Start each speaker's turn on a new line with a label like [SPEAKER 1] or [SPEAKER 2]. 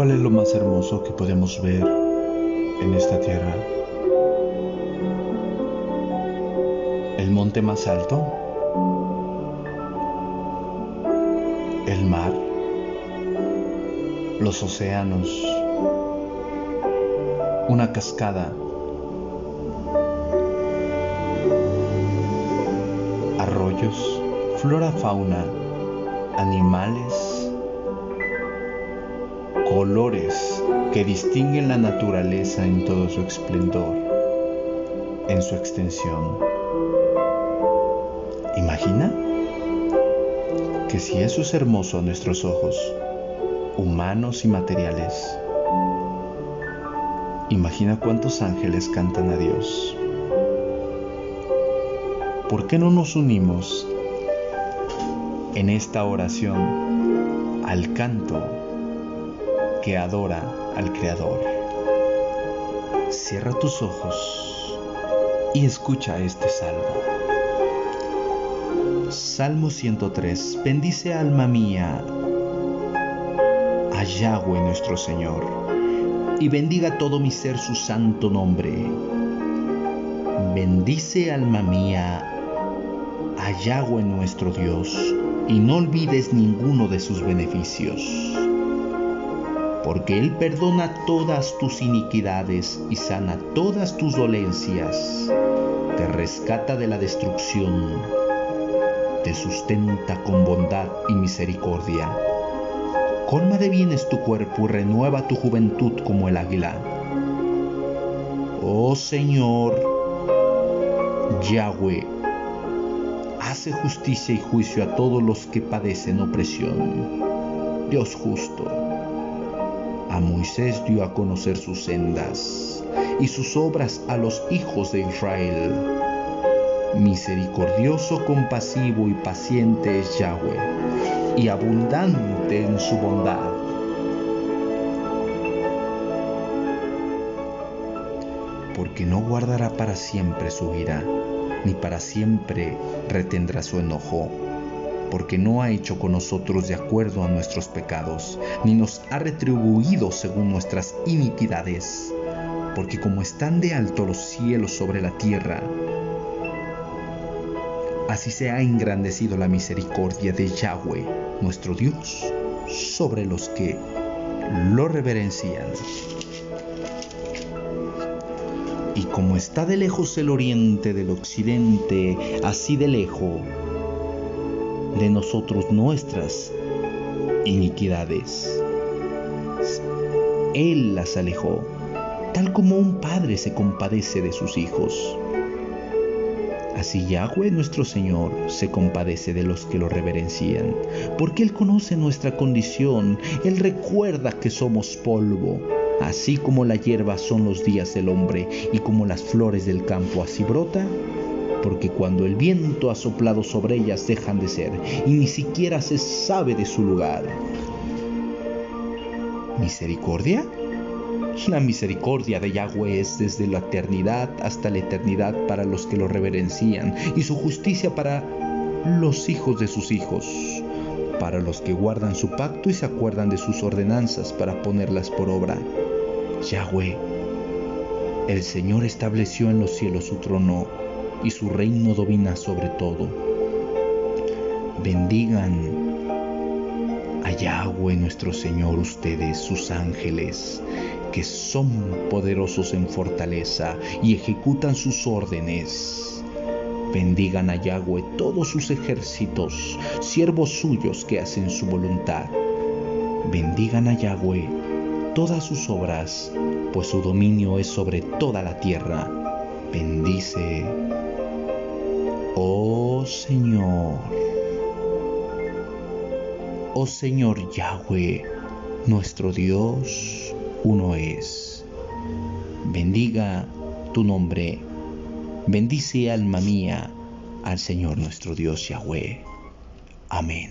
[SPEAKER 1] ¿Cuál es lo más hermoso que podemos ver en esta tierra? ¿El monte más alto? ¿El mar? ¿Los océanos? ¿Una cascada? ¿Arroyos? ¿Flora, fauna? ¿Animales? Colores que distinguen la naturaleza en todo su esplendor, en su extensión. Imagina que si eso es hermoso a nuestros ojos, humanos y materiales, imagina cuántos ángeles cantan a Dios. ¿Por qué no nos unimos en esta oración al canto que adora al Creador. Cierra tus ojos y escucha este salmo. Salmo 103. Bendice alma mía a nuestro Señor y bendiga todo mi ser su santo nombre. Bendice alma mía a nuestro Dios y no olvides ninguno de sus beneficios porque Él perdona todas tus iniquidades y sana todas tus dolencias, te rescata de la destrucción, te sustenta con bondad y misericordia. Colma de bienes tu cuerpo y renueva tu juventud como el águila. Oh Señor, Yahweh, hace justicia y juicio a todos los que padecen opresión. Dios justo a Moisés dio a conocer sus sendas y sus obras a los hijos de Israel. Misericordioso, compasivo y paciente es Yahweh, y abundante en su bondad. Porque no guardará para siempre su ira, ni para siempre retendrá su enojo porque no ha hecho con nosotros de acuerdo a nuestros pecados, ni nos ha retribuido según nuestras iniquidades, porque como están de alto los cielos sobre la tierra, así se ha engrandecido la misericordia de Yahweh, nuestro Dios, sobre los que lo reverencian. Y como está de lejos el oriente del occidente, así de lejos de nosotros nuestras iniquidades. Él las alejó, tal como un padre se compadece de sus hijos. Así Yahweh nuestro Señor se compadece de los que lo reverencian, porque Él conoce nuestra condición, Él recuerda que somos polvo, así como la hierba son los días del hombre y como las flores del campo así brota porque cuando el viento ha soplado sobre ellas dejan de ser y ni siquiera se sabe de su lugar. ¿Misericordia? La misericordia de Yahweh es desde la eternidad hasta la eternidad para los que lo reverencian y su justicia para los hijos de sus hijos, para los que guardan su pacto y se acuerdan de sus ordenanzas para ponerlas por obra. Yahweh, el Señor estableció en los cielos su trono y su reino domina sobre todo. Bendigan a Yahweh nuestro Señor ustedes, sus ángeles, que son poderosos en fortaleza y ejecutan sus órdenes. Bendigan a Yahweh todos sus ejércitos, siervos suyos que hacen su voluntad. Bendigan a Yahweh todas sus obras, pues su dominio es sobre toda la tierra. Bendice Oh Señor, oh Señor Yahweh, nuestro Dios, uno es. Bendiga tu nombre, bendice alma mía al Señor nuestro Dios Yahweh. Amén.